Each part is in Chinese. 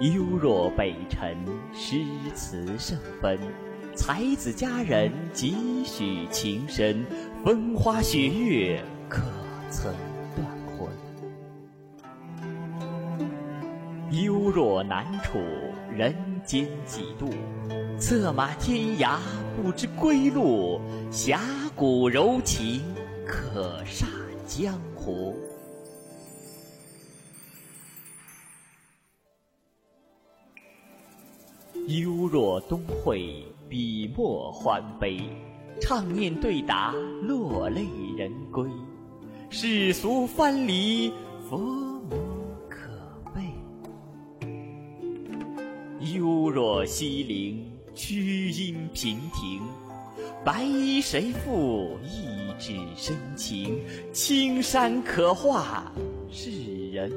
幽若北辰，诗词圣分，才子佳人几许情深，风花雪月可曾断魂？幽若南楚人间几度，策马天涯不知归路，侠骨柔情可煞江湖。幽若东会，笔墨欢悲，唱念对答，落泪人归。世俗藩篱，佛魔可畏。幽若西陵，曲音频庭，白衣谁负？一纸深情，青山可画，世人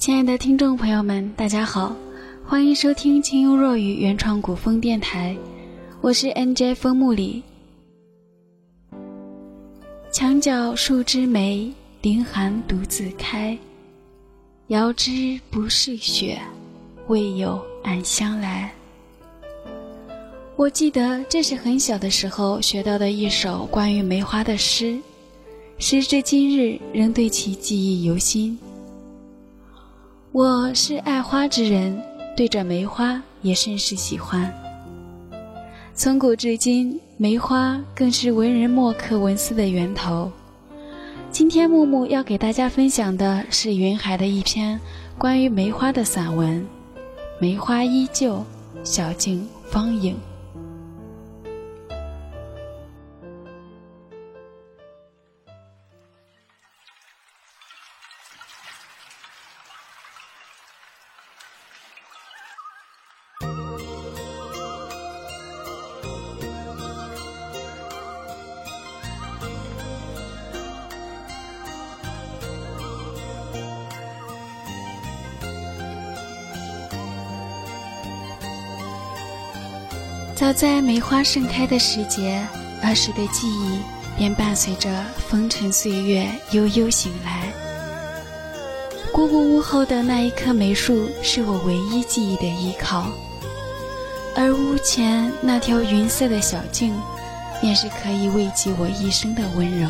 亲爱的听众朋友们，大家好，欢迎收听清幽若雨原创古风电台，我是 NJ 风木里。墙角数枝梅，凌寒独自开。遥知不是雪，为有暗香来。我记得这是很小的时候学到的一首关于梅花的诗，时至今日仍对其记忆犹新。我是爱花之人，对着梅花也甚是喜欢。从古至今，梅花更是文人墨客文思的源头。今天木木要给大家分享的是云海的一篇关于梅花的散文，《梅花依旧，小径芳影》。早在梅花盛开的时节，儿时的记忆便伴随着风尘岁月悠悠醒来。姑姑屋后的那一棵梅树是我唯一记忆的依靠，而屋前那条云色的小径，便是可以慰藉我一生的温柔。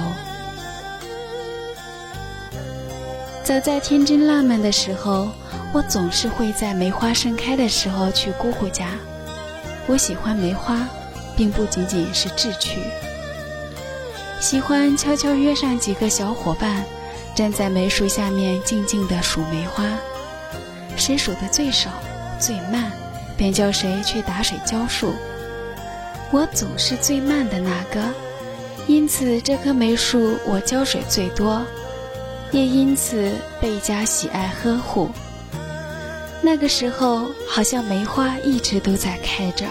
早在天真烂漫的时候，我总是会在梅花盛开的时候去姑姑家。我喜欢梅花，并不仅仅是志趣。喜欢悄悄约上几个小伙伴，站在梅树下面静静地数梅花，谁数得最少、最慢，便叫谁去打水浇树。我总是最慢的那个，因此这棵梅树我浇水最多，也因此倍加喜爱呵护。那个时候，好像梅花一直都在开着，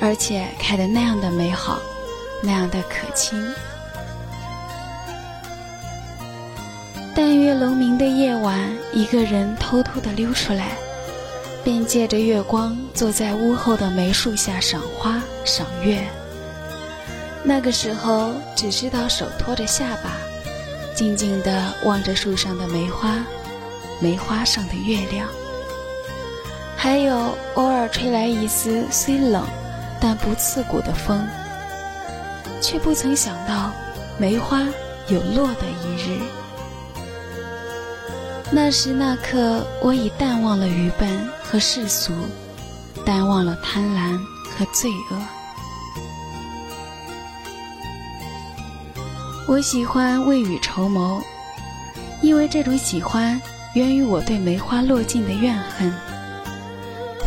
而且开得那样的美好，那样的可亲。但月楼明的夜晚，一个人偷偷地溜出来，便借着月光坐在屋后的梅树下赏花赏月。那个时候，只知道手托着下巴，静静地望着树上的梅花，梅花上的月亮。还有偶尔吹来一丝虽冷，但不刺骨的风，却不曾想到梅花有落的一日。那时那刻，我已淡忘了愚笨和世俗，淡忘了贪婪和罪恶。我喜欢未雨绸缪，因为这种喜欢源于我对梅花落尽的怨恨。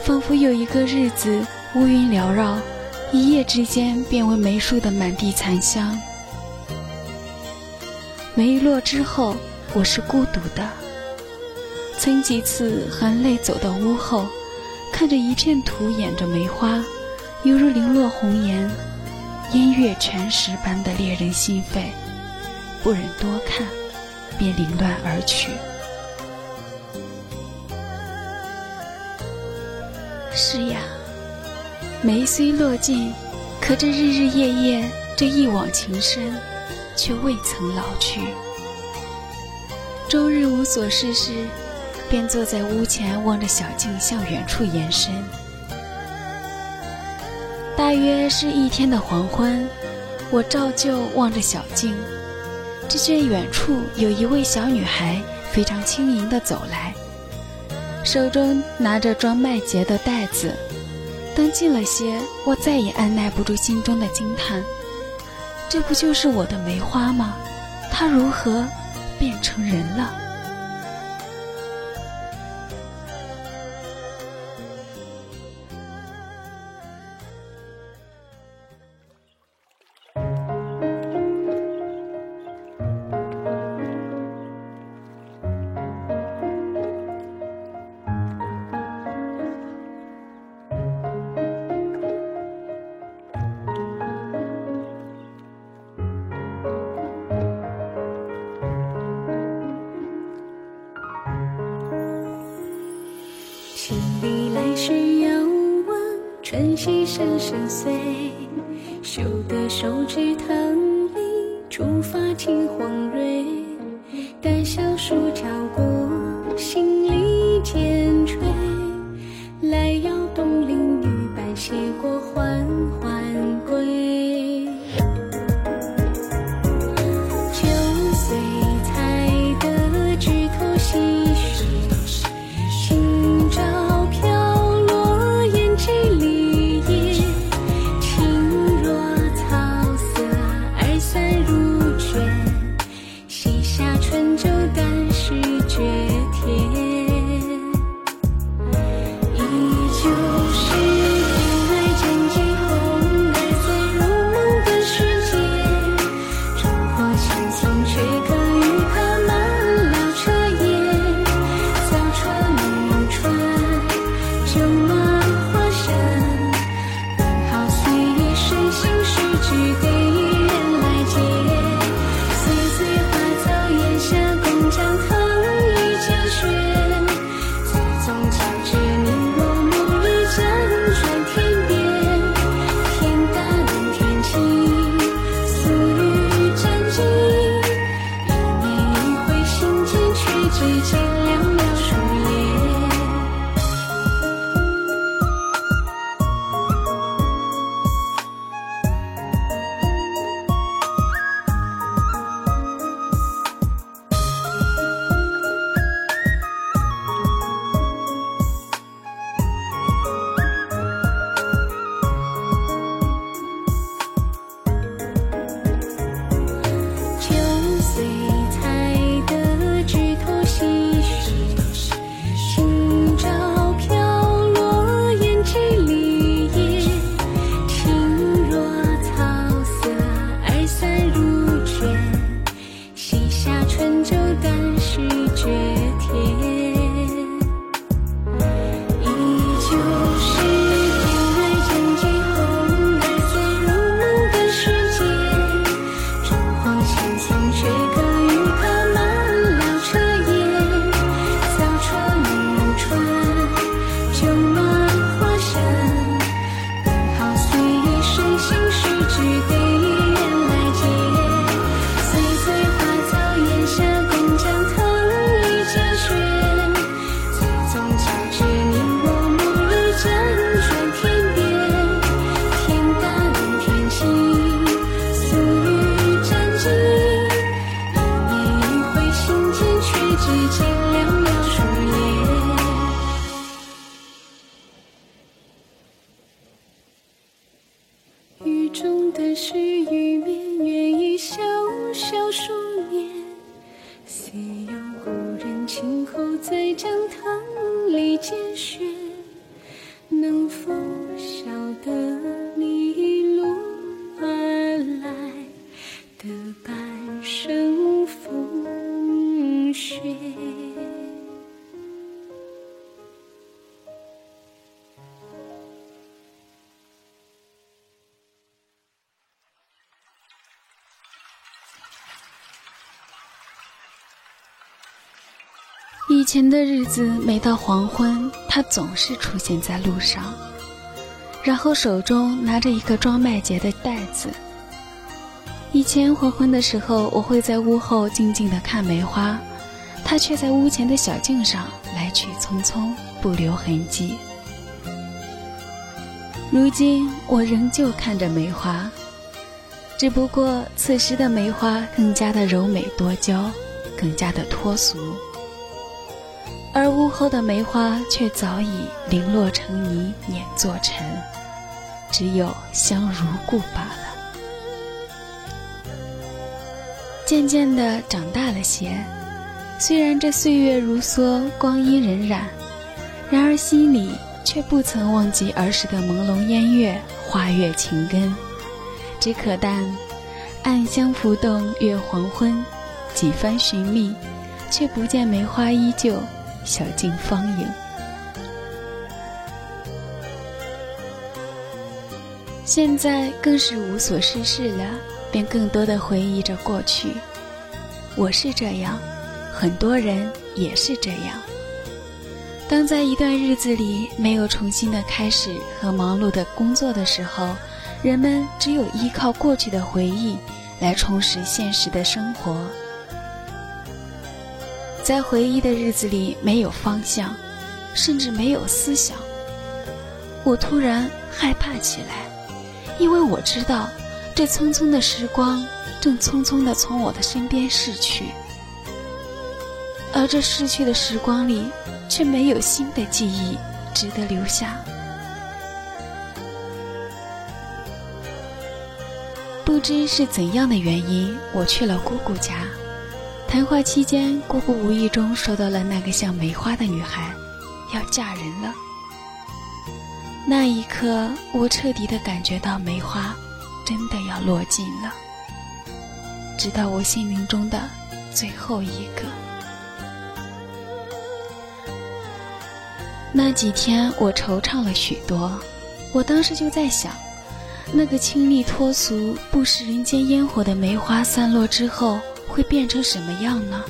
仿佛有一个日子，乌云缭绕，一夜之间变为梅树的满地残香。梅落之后，我是孤独的，曾几次含泪走到屋后，看着一片土掩着梅花，犹如零落红颜，烟月全石般的猎人心肺，不忍多看，便凌乱而去。是呀，梅虽落尽，可这日日夜夜这一往情深，却未曾老去。终日无所事事，便坐在屋前望着小径向远处延伸。大约是一天的黄昏，我照旧望着小径，只见远处有一位小女孩非常轻盈地走来。手中拿着装麦秸的袋子，等近了些，我再也按耐不住心中的惊叹：这不就是我的梅花吗？它如何变成人了？声声碎，修得手指疼离，触发青黄蕊。前的日子，每到黄昏，他总是出现在路上，然后手中拿着一个装麦秸的袋子。以前黄昏的时候，我会在屋后静静地看梅花，他却在屋前的小径上来去匆匆，不留痕迹。如今我仍旧看着梅花，只不过此时的梅花更加的柔美多娇，更加的脱俗。而屋后的梅花却早已零落成泥，碾作尘，只有香如故罢了。渐渐的长大了些，虽然这岁月如梭，光阴荏苒，然而心里却不曾忘记儿时的朦胧烟月、花月情根。只可叹，暗香浮动月黄昏，几番寻觅，却不见梅花依旧。小径芳影，现在更是无所事事了，便更多的回忆着过去。我是这样，很多人也是这样。当在一段日子里没有重新的开始和忙碌的工作的时候，人们只有依靠过去的回忆来充实现实的生活。在回忆的日子里，没有方向，甚至没有思想。我突然害怕起来，因为我知道，这匆匆的时光正匆匆地从我的身边逝去，而这逝去的时光里，却没有新的记忆值得留下。不知是怎样的原因，我去了姑姑家。谈话期间，姑姑无意中说到了那个像梅花的女孩要嫁人了。那一刻，我彻底的感觉到梅花真的要落尽了，直到我心灵中的最后一个。那几天，我惆怅了许多。我当时就在想，那个清丽脱俗、不食人间烟火的梅花散落之后。会变成什么样呢？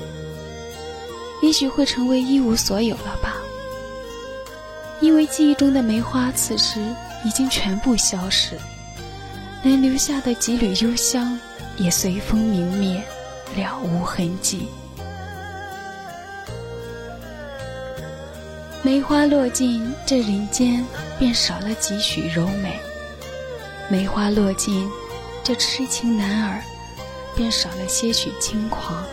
也许会成为一无所有了吧。因为记忆中的梅花此时已经全部消失，连留下的几缕幽香也随风明灭，了无痕迹。梅花落尽，这人间便少了几许柔美；梅花落尽，这痴情男儿。便少了些许轻狂。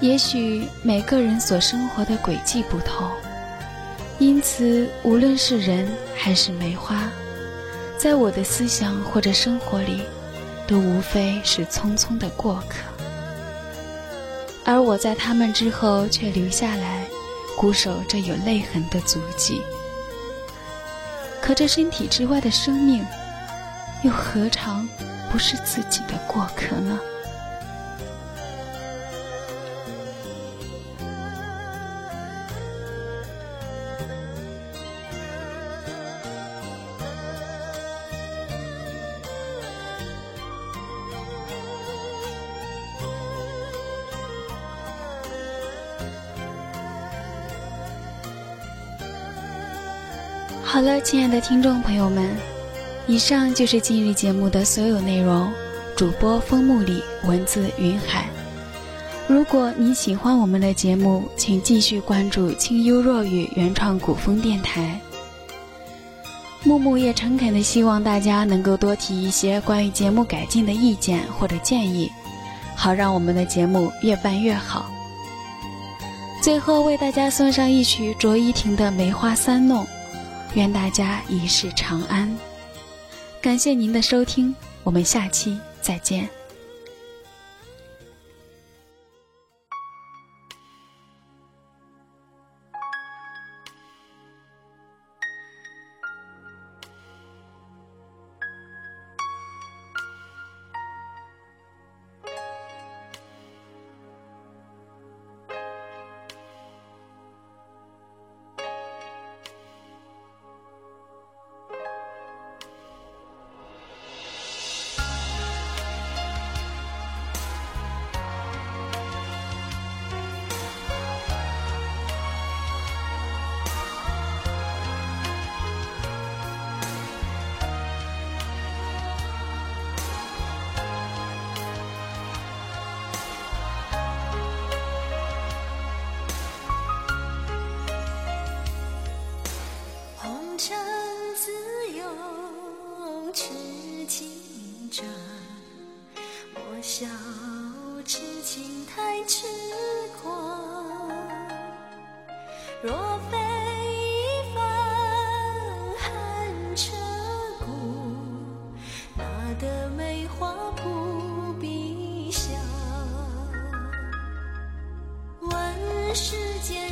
也许每个人所生活的轨迹不同，因此无论是人还是梅花，在我的思想或者生活里，都无非是匆匆的过客。而我在他们之后却留下来，固守这有泪痕的足迹。可这身体之外的生命，又何尝？不是自己的过客呢。好了，亲爱的听众朋友们。以上就是今日节目的所有内容。主播风木里，文字云海。如果你喜欢我们的节目，请继续关注清幽若雨原创古风电台。木木也诚恳的希望大家能够多提一些关于节目改进的意见或者建议，好让我们的节目越办越好。最后为大家送上一曲卓依婷的《梅花三弄》，愿大家一世长安。感谢您的收听，我们下期再见。时间